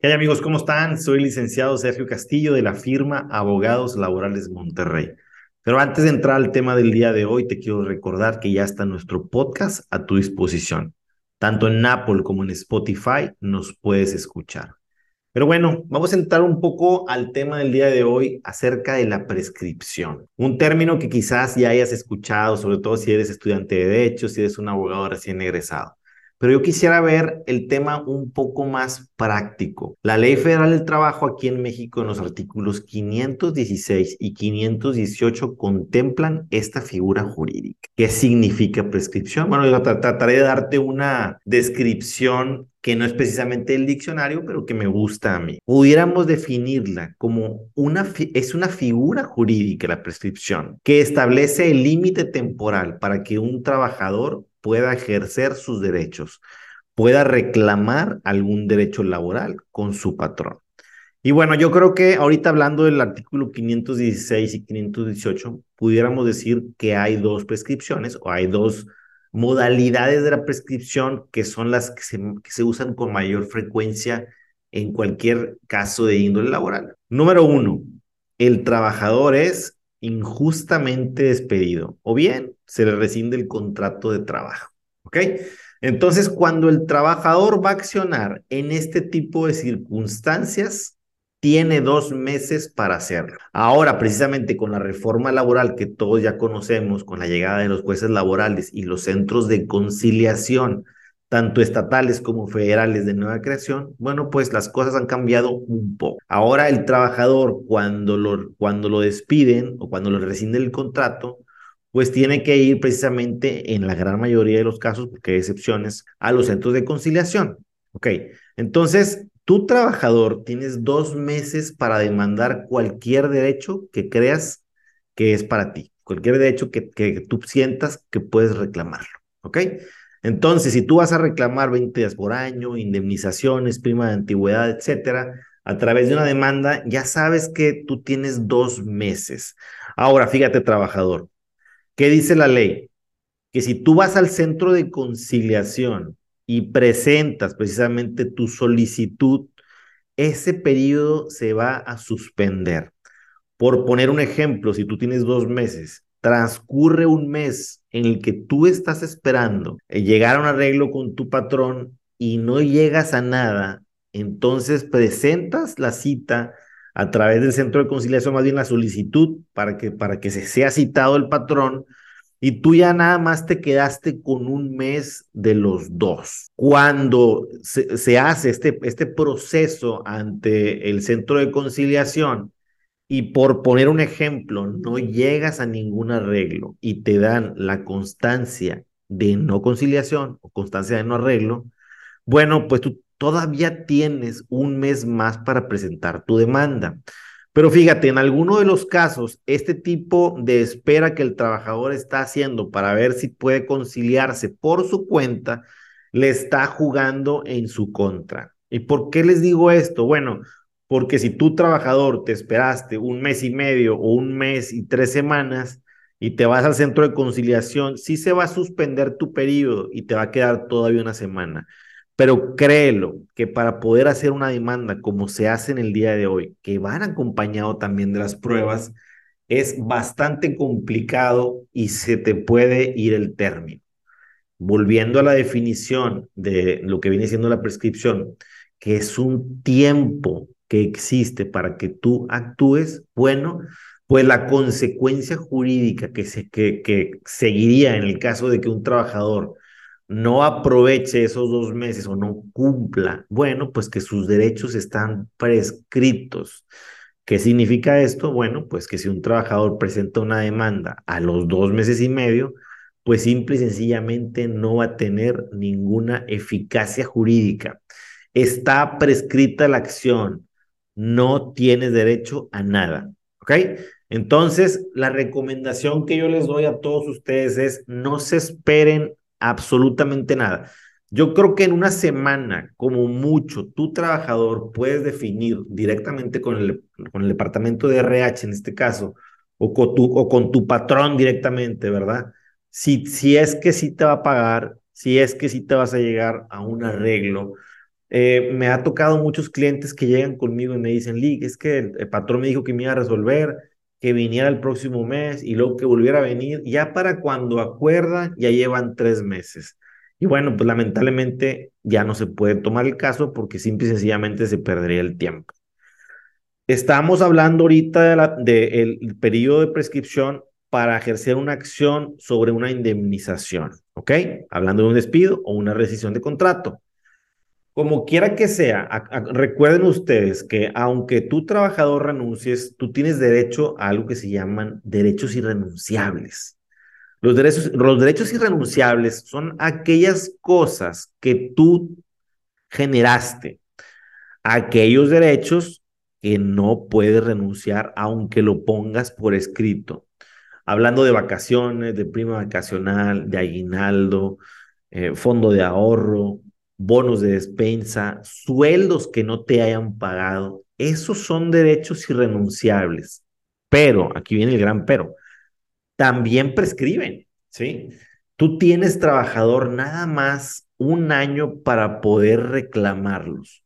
¿Qué amigos? ¿Cómo están? Soy licenciado Sergio Castillo de la firma Abogados Laborales Monterrey. Pero antes de entrar al tema del día de hoy, te quiero recordar que ya está nuestro podcast a tu disposición. Tanto en Apple como en Spotify nos puedes escuchar. Pero bueno, vamos a entrar un poco al tema del día de hoy acerca de la prescripción. Un término que quizás ya hayas escuchado, sobre todo si eres estudiante de Derecho, si eres un abogado recién egresado. Pero yo quisiera ver el tema un poco más práctico. La Ley Federal del Trabajo aquí en México en los artículos 516 y 518 contemplan esta figura jurídica. ¿Qué significa prescripción? Bueno, yo trataré de darte una descripción que no es precisamente el diccionario, pero que me gusta a mí. Pudiéramos definirla como una, es una figura jurídica, la prescripción, que establece el límite temporal para que un trabajador pueda ejercer sus derechos, pueda reclamar algún derecho laboral con su patrón. Y bueno, yo creo que ahorita hablando del artículo 516 y 518, pudiéramos decir que hay dos prescripciones o hay dos modalidades de la prescripción que son las que se, usan con mayor frecuencia en cualquier caso de índole laboral. Número uno, el trabajador es injustamente despedido o bien se le rescinde el contrato de trabajo. ¿Ok? Entonces, cuando el trabajador va a accionar en este tipo de circunstancias, tiene dos meses para hacerlo. Ahora, precisamente con la reforma laboral que todos ya conocemos, con la llegada de los jueces laborales y los centros de conciliación tanto estatales como federales de nueva creación, bueno, pues las cosas han cambiado un poco. Ahora el trabajador cuando lo, cuando lo despiden o cuando le rescinden el contrato, pues tiene que ir precisamente en la gran mayoría de los casos, porque hay excepciones, a los centros de conciliación. Ok, entonces tú trabajador tienes dos meses para demandar cualquier derecho que creas que es para ti, cualquier derecho que, que tú sientas que puedes reclamarlo. ¿Ok? Entonces, si tú vas a reclamar 20 días por año, indemnizaciones, prima de antigüedad, etcétera, a través de una demanda, ya sabes que tú tienes dos meses. Ahora, fíjate, trabajador, ¿qué dice la ley? Que si tú vas al centro de conciliación y presentas precisamente tu solicitud, ese periodo se va a suspender. Por poner un ejemplo, si tú tienes dos meses transcurre un mes en el que tú estás esperando eh, llegar a un arreglo con tu patrón y no llegas a nada, entonces presentas la cita a través del centro de conciliación, más bien la solicitud para que, para que se sea citado el patrón y tú ya nada más te quedaste con un mes de los dos. Cuando se, se hace este, este proceso ante el centro de conciliación, y por poner un ejemplo, no llegas a ningún arreglo y te dan la constancia de no conciliación o constancia de no arreglo, bueno, pues tú todavía tienes un mes más para presentar tu demanda. Pero fíjate, en alguno de los casos, este tipo de espera que el trabajador está haciendo para ver si puede conciliarse por su cuenta, le está jugando en su contra. ¿Y por qué les digo esto? Bueno, porque si tú trabajador te esperaste un mes y medio o un mes y tres semanas y te vas al centro de conciliación, sí se va a suspender tu periodo y te va a quedar todavía una semana. Pero créelo que para poder hacer una demanda como se hace en el día de hoy, que van acompañado también de las pruebas, es bastante complicado y se te puede ir el término. Volviendo a la definición de lo que viene siendo la prescripción, que es un tiempo que existe para que tú actúes, bueno, pues la consecuencia jurídica que, se, que, que seguiría en el caso de que un trabajador no aproveche esos dos meses o no cumpla, bueno, pues que sus derechos están prescritos. ¿Qué significa esto? Bueno, pues que si un trabajador presenta una demanda a los dos meses y medio, pues simple y sencillamente no va a tener ninguna eficacia jurídica. Está prescrita la acción, no tienes derecho a nada. ¿Ok? Entonces, la recomendación que yo les doy a todos ustedes es no se esperen absolutamente nada. Yo creo que en una semana, como mucho, tu trabajador puedes definir directamente con el, con el departamento de RH en este caso, o con tu, o con tu patrón directamente, ¿verdad? Si, si es que sí te va a pagar, si es que sí te vas a llegar a un arreglo, Eh, me ha tocado muchos clientes que llegan conmigo y me dicen, Lee, es que el, patrón me dijo que me iba a resolver, que viniera el próximo mes y luego que volviera a venir. Ya para cuando acuerdan, ya llevan tres meses. Y bueno, pues lamentablemente ya no se puede tomar el caso porque simple y sencillamente se perdería el tiempo. Estamos hablando ahorita del de periodo de prescripción para ejercer una acción sobre una indemnización, ¿ok? Hablando de un despido o una rescisión de contrato. Como quiera que sea, recuerden ustedes que aunque tú trabajador renuncies, tú tienes derecho a algo que se llaman derechos irrenunciables. Los derechos, los derechos irrenunciables son aquellas cosas que tú generaste, aquellos derechos que no puedes renunciar aunque lo pongas por escrito. Hablando de vacaciones, de prima vacacional, de aguinaldo, eh, fondo de ahorro, bonos de despensa, sueldos que no te hayan pagado, esos son derechos irrenunciables. Pero, aquí viene el gran pero, también prescriben, ¿sí? Tú tienes trabajador nada más un año para poder reclamarlos.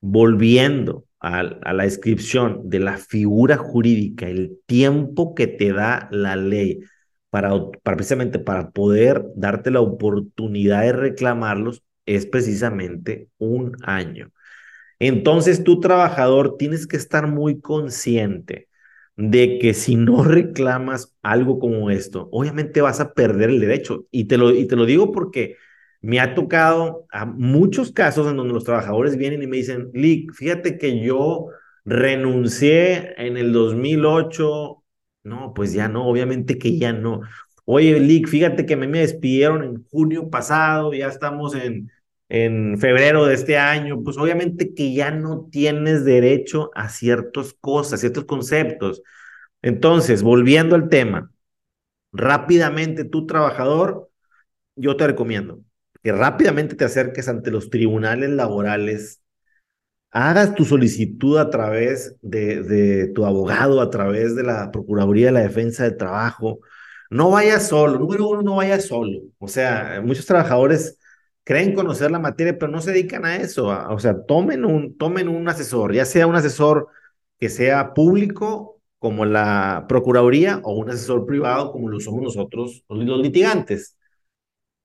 Volviendo a, la descripción de la figura jurídica, el tiempo que te da la ley para, para precisamente para poder darte la oportunidad de reclamarlos es precisamente un año. Entonces, tú trabajador tienes que estar muy consciente de que si no reclamas algo como esto, obviamente vas a perder el derecho. Y te lo, y te lo digo porque me ha tocado a muchos casos en donde los trabajadores vienen y me dicen, Lick, fíjate que yo renuncié en el 2008. No, pues ya no, obviamente que ya no. Oye, Lick, fíjate que me, me despidieron en junio pasado, ya estamos en, en febrero de este año, pues obviamente que ya no tienes derecho a ciertas cosas, ciertos conceptos. Entonces, volviendo al tema, rápidamente tu trabajador, yo te recomiendo que rápidamente te acerques ante los tribunales laborales, hagas tu solicitud a través de, de tu abogado, a través de la Procuraduría de la Defensa del Trabajo. No vayas solo, número uno, no vayas solo. O sea, muchos trabajadores creen conocer la materia, pero no se dedican a eso. o sea, tomen un, tomen un asesor, ya sea un asesor que sea público como la Procuraduría o un asesor privado como lo somos nosotros los, litigantes.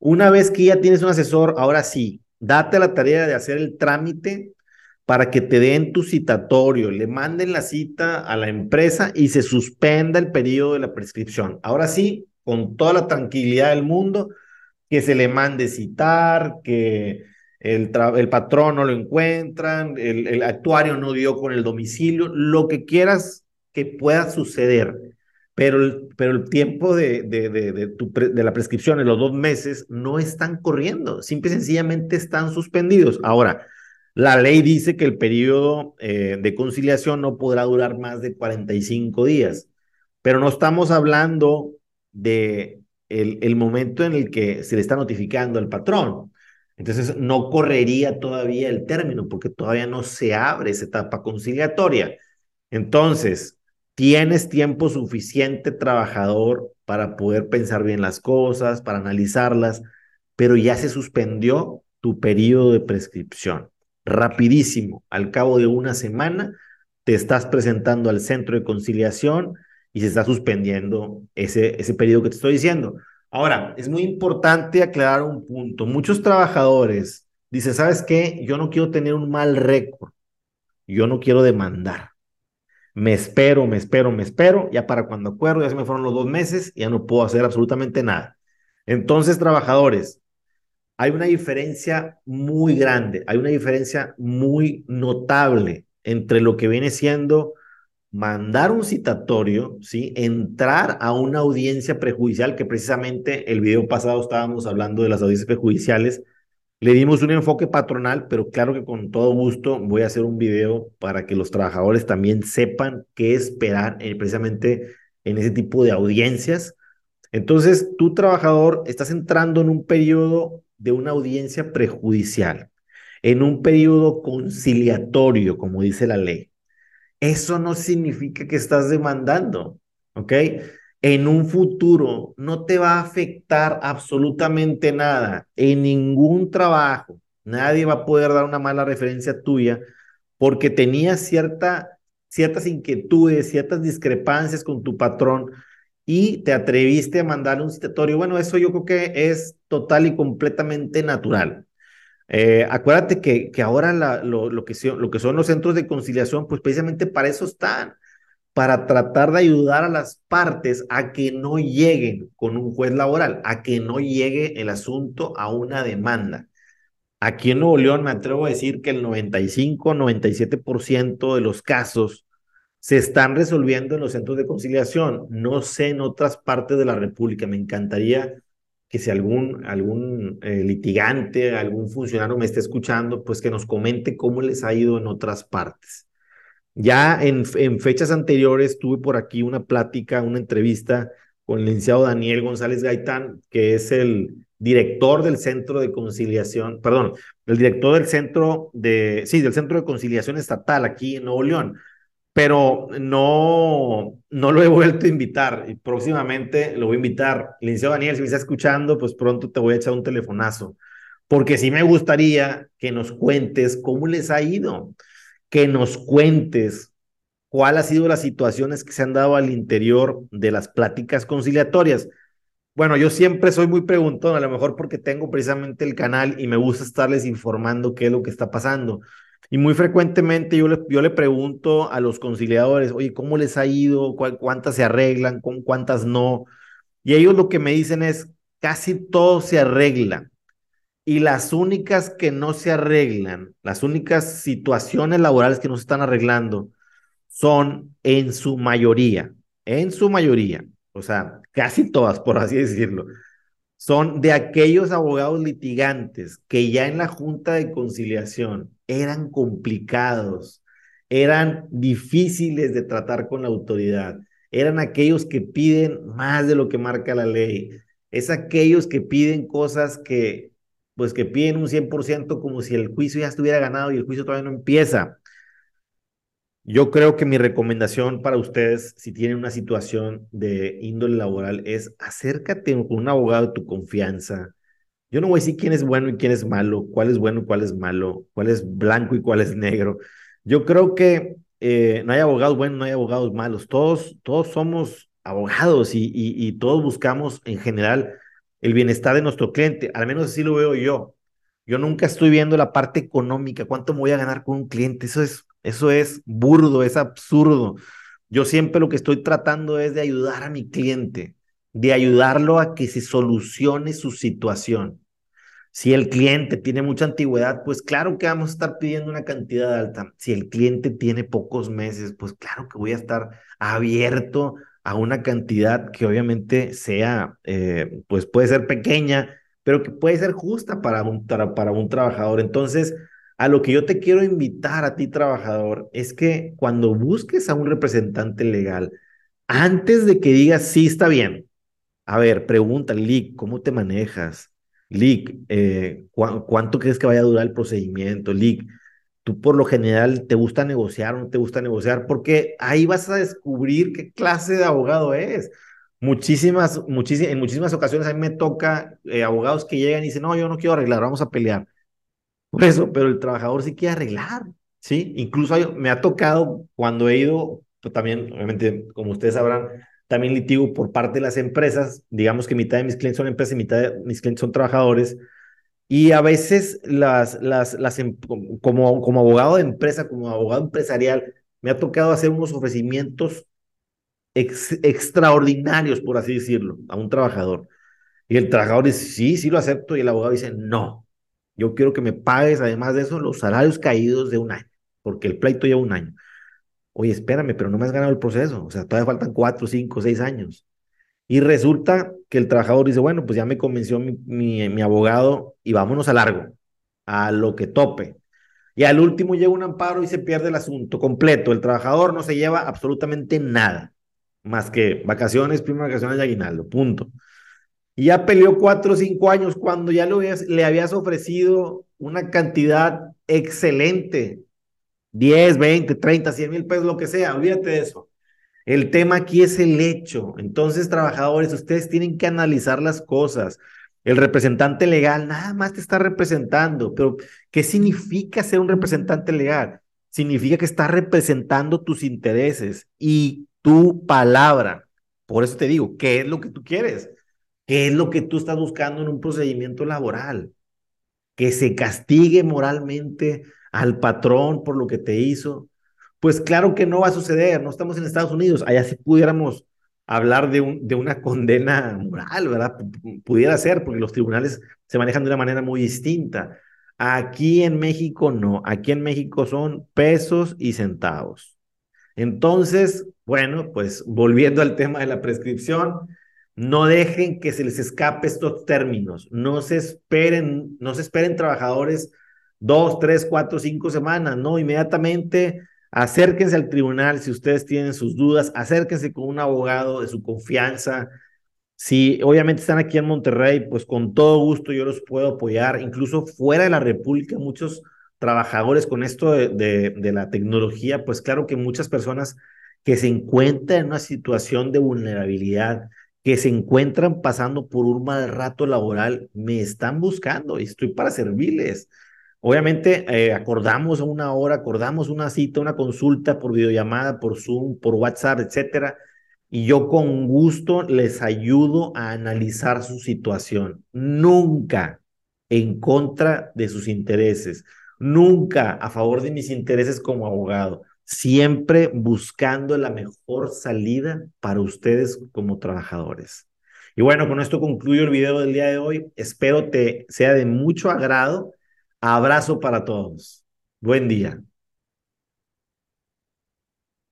Una vez que ya tienes un asesor, ahora sí, date la tarea de hacer el trámite para que te den tu citatorio, le manden la cita a la empresa y se suspenda el periodo de la prescripción. Ahora sí, con toda la tranquilidad del mundo, que se le mande citar, que el, el patrón no lo encuentran, el, el, actuario no dio con el domicilio, lo que quieras que pueda suceder. Pero el, pero el tiempo de, de, de, tu de la prescripción en los dos meses no están corriendo, simple y sencillamente están suspendidos. Ahora, la ley dice que el periodo eh, de conciliación no podrá durar más de 45 días, pero no estamos hablando de el, momento en el que se le está notificando al patrón. Entonces, no correría todavía el término porque todavía no se abre esa etapa conciliatoria. Entonces, tienes tiempo suficiente trabajador para poder pensar bien las cosas, para analizarlas, pero ya se suspendió tu periodo de prescripción. Rapidísimo, al cabo de una semana, te estás presentando al centro de conciliación y se está suspendiendo ese, ese periodo que te estoy diciendo. Ahora, es muy importante aclarar un punto. Muchos trabajadores dicen, ¿sabes qué? Yo no quiero tener un mal récord. Yo no quiero demandar. Me espero, me espero, me espero. Ya para cuando acuerdo, ya se me fueron los dos meses, ya no puedo hacer absolutamente nada. Entonces, trabajadores, hay una diferencia muy grande, hay una diferencia muy notable entre lo que viene siendo mandar un citatorio, ¿sí? entrar a una audiencia prejudicial, que precisamente el video pasado estábamos hablando de las audiencias prejudiciales, le dimos un enfoque patronal, pero claro que con todo gusto voy a hacer un video para que los trabajadores también sepan qué esperar eh, precisamente en ese tipo de audiencias. Entonces, tú trabajador estás entrando en un periodo de una audiencia prejudicial, en un periodo conciliatorio, como dice la ley eso no significa que estás demandando, ¿ok? En un futuro no te va a afectar absolutamente nada en ningún trabajo, Nadie va a poder dar una mala referencia tuya porque tenías cierta, ciertas inquietudes, ciertas discrepancias con tu patrón y te atreviste a mandar un citatorio. Bueno, eso yo creo que es total y completamente natural. Eh, acuérdate que, que ahora lo, lo, que lo que son los centros de conciliación, pues precisamente para eso están, para tratar de ayudar a las partes a que no lleguen con un juez laboral, a que no llegue el asunto a una demanda. Aquí en Nuevo León me atrevo a decir que el 95, 97% de los casos se están resolviendo en los centros de conciliación. No sé en otras partes de la República. Me encantaría que si algún, algún eh, litigante, algún funcionario me esté escuchando, pues que nos comente cómo les ha ido en otras partes. Ya en, en fechas anteriores tuve por aquí una plática, una entrevista con el licenciado Daniel González Gaitán, que es el director del Centro de Conciliación, perdón, el director del Centro de, sí, del Centro de Conciliación Estatal aquí en Nuevo León pero no, no lo he vuelto a invitar y próximamente lo voy a invitar. Licenciado Daniel, si me está escuchando, pues pronto te voy a echar un telefonazo, porque sí me gustaría que nos cuentes cómo les ha ido, que nos cuentes cuál ha sido las situaciones que se han dado al interior de las pláticas conciliatorias. Bueno, yo siempre soy muy preguntón, a lo mejor porque tengo precisamente el canal y me gusta estarles informando qué es lo que está pasando. Y muy frecuentemente yo le, yo le pregunto a los conciliadores, oye, ¿cómo les ha ido? ¿Cuántas se arreglan? ¿Cuántas no? Y ellos lo que me dicen es, casi todo se arregla. Y las únicas que no se arreglan, las únicas situaciones laborales que no se están arreglando, son en su mayoría, en su mayoría, o sea, casi todas, por así decirlo, son de aquellos abogados litigantes que ya en la Junta de Conciliación eran complicados, eran difíciles de tratar con la autoridad, eran aquellos que piden más de lo que marca la ley, es aquellos que piden cosas que, pues que piden un 100% como si el juicio ya estuviera ganado y el juicio todavía no empieza. Yo creo que mi recomendación para ustedes, si tienen una situación de índole laboral, es acércate con un abogado de tu confianza, yo no voy a decir quién es bueno y quién es malo, cuál es bueno y cuál es malo, cuál es blanco y cuál es negro. Yo creo que eh, no hay abogados buenos, no hay abogados malos. Todos, todos somos abogados y, y, y todos buscamos en general el bienestar de nuestro cliente. Al menos así lo veo yo. Yo nunca estoy viendo la parte económica, cuánto me voy a ganar con un cliente. Eso es, eso es burdo, es absurdo. Yo siempre lo que estoy tratando es de ayudar a mi cliente, de ayudarlo a que se solucione su situación. Si el cliente tiene mucha antigüedad, pues claro que vamos a estar pidiendo una cantidad alta. Si el cliente tiene pocos meses, pues claro que voy a estar abierto a una cantidad que obviamente sea, eh, pues puede ser pequeña, pero que puede ser justa para un, para un trabajador. Entonces, a lo que yo te quiero invitar a ti, trabajador, es que cuando busques a un representante legal, antes de que digas, sí, está bien, a ver, pregúntale, ¿cómo te manejas? Lick, eh, ¿cuánto crees que vaya a durar el procedimiento? Lick, tú por lo general te gusta negociar o no te gusta negociar, porque ahí vas a descubrir qué clase de abogado es. Muchísimas, muchísimas, en muchísimas ocasiones a mí me toca eh, abogados que llegan y dicen, no, yo no quiero arreglar, vamos a pelear. Por eso, pero el trabajador sí quiere arreglar, ¿sí? Incluso me ha tocado cuando he ido, pues también, obviamente, como ustedes sabrán, también litigo por parte de las empresas, digamos que mitad de mis clientes son empresas y mitad de mis clientes son trabajadores, y a veces las, las, las, em, como, como abogado de empresa, como abogado empresarial, me ha tocado hacer unos ofrecimientos extraordinarios, por así decirlo, a un trabajador. Y el trabajador dice, sí, sí lo acepto, y el abogado dice, no, yo quiero que me pagues, además de eso, los salarios caídos de un año, porque el pleito lleva un año oye, espérame, pero no me has ganado el proceso, o sea, todavía faltan cuatro, cinco, seis años. Y resulta que el trabajador dice, bueno, pues ya me convenció mi, abogado y vámonos a largo, a lo que tope. Y al último llega un amparo y se pierde el asunto completo. El trabajador no se lleva absolutamente nada, más que vacaciones, primas vacaciones de aguinaldo, punto. Y ya peleó cuatro o cinco años cuando ya le habías ofrecido una cantidad excelente 10, 20, 30, 100 mil pesos, lo que sea, olvídate de eso. El tema aquí es el hecho. Entonces, trabajadores, ustedes tienen que analizar las cosas. El representante legal nada más te está representando, pero ¿qué significa ser un representante legal? Significa que está representando tus intereses y tu palabra. Por eso te digo, ¿qué es lo que tú quieres? ¿Qué es lo que tú estás buscando en un procedimiento laboral? Que se castigue moralmente al patrón por lo que te hizo. Pues claro que no va a suceder, no estamos en Estados Unidos, allá sí pudiéramos hablar de, un, de una condena moral, ¿verdad? pudiera ser, porque los tribunales se manejan de una manera muy distinta. Aquí en México no, aquí en México son pesos y centavos. Entonces, bueno, pues volviendo al tema de la prescripción, no dejen que se les escape estos términos, no se esperen, no se esperen trabajadores dos, tres, cuatro, cinco semanas, no, inmediatamente Acérquense al tribunal si ustedes tienen sus dudas, acérquense con un abogado de su confianza. Si obviamente están aquí en Monterrey, pues con todo gusto yo los puedo apoyar, incluso fuera de la República, muchos trabajadores con esto de, de, la tecnología, pues claro que muchas personas que se encuentran en una situación de vulnerabilidad, que se encuentran pasando por un mal rato laboral, me están buscando y estoy para servirles. Obviamente eh, acordamos una hora, acordamos una cita, una consulta por videollamada, por Zoom, por WhatsApp, etcétera. Y yo con gusto les ayudo a analizar su situación. Nunca en contra de sus intereses, nunca a favor de mis intereses como abogado, siempre buscando la mejor salida para ustedes como trabajadores. Y bueno, con esto concluyo el video del día de hoy. Espero te sea de mucho agrado Abrazo para todos. Buen día.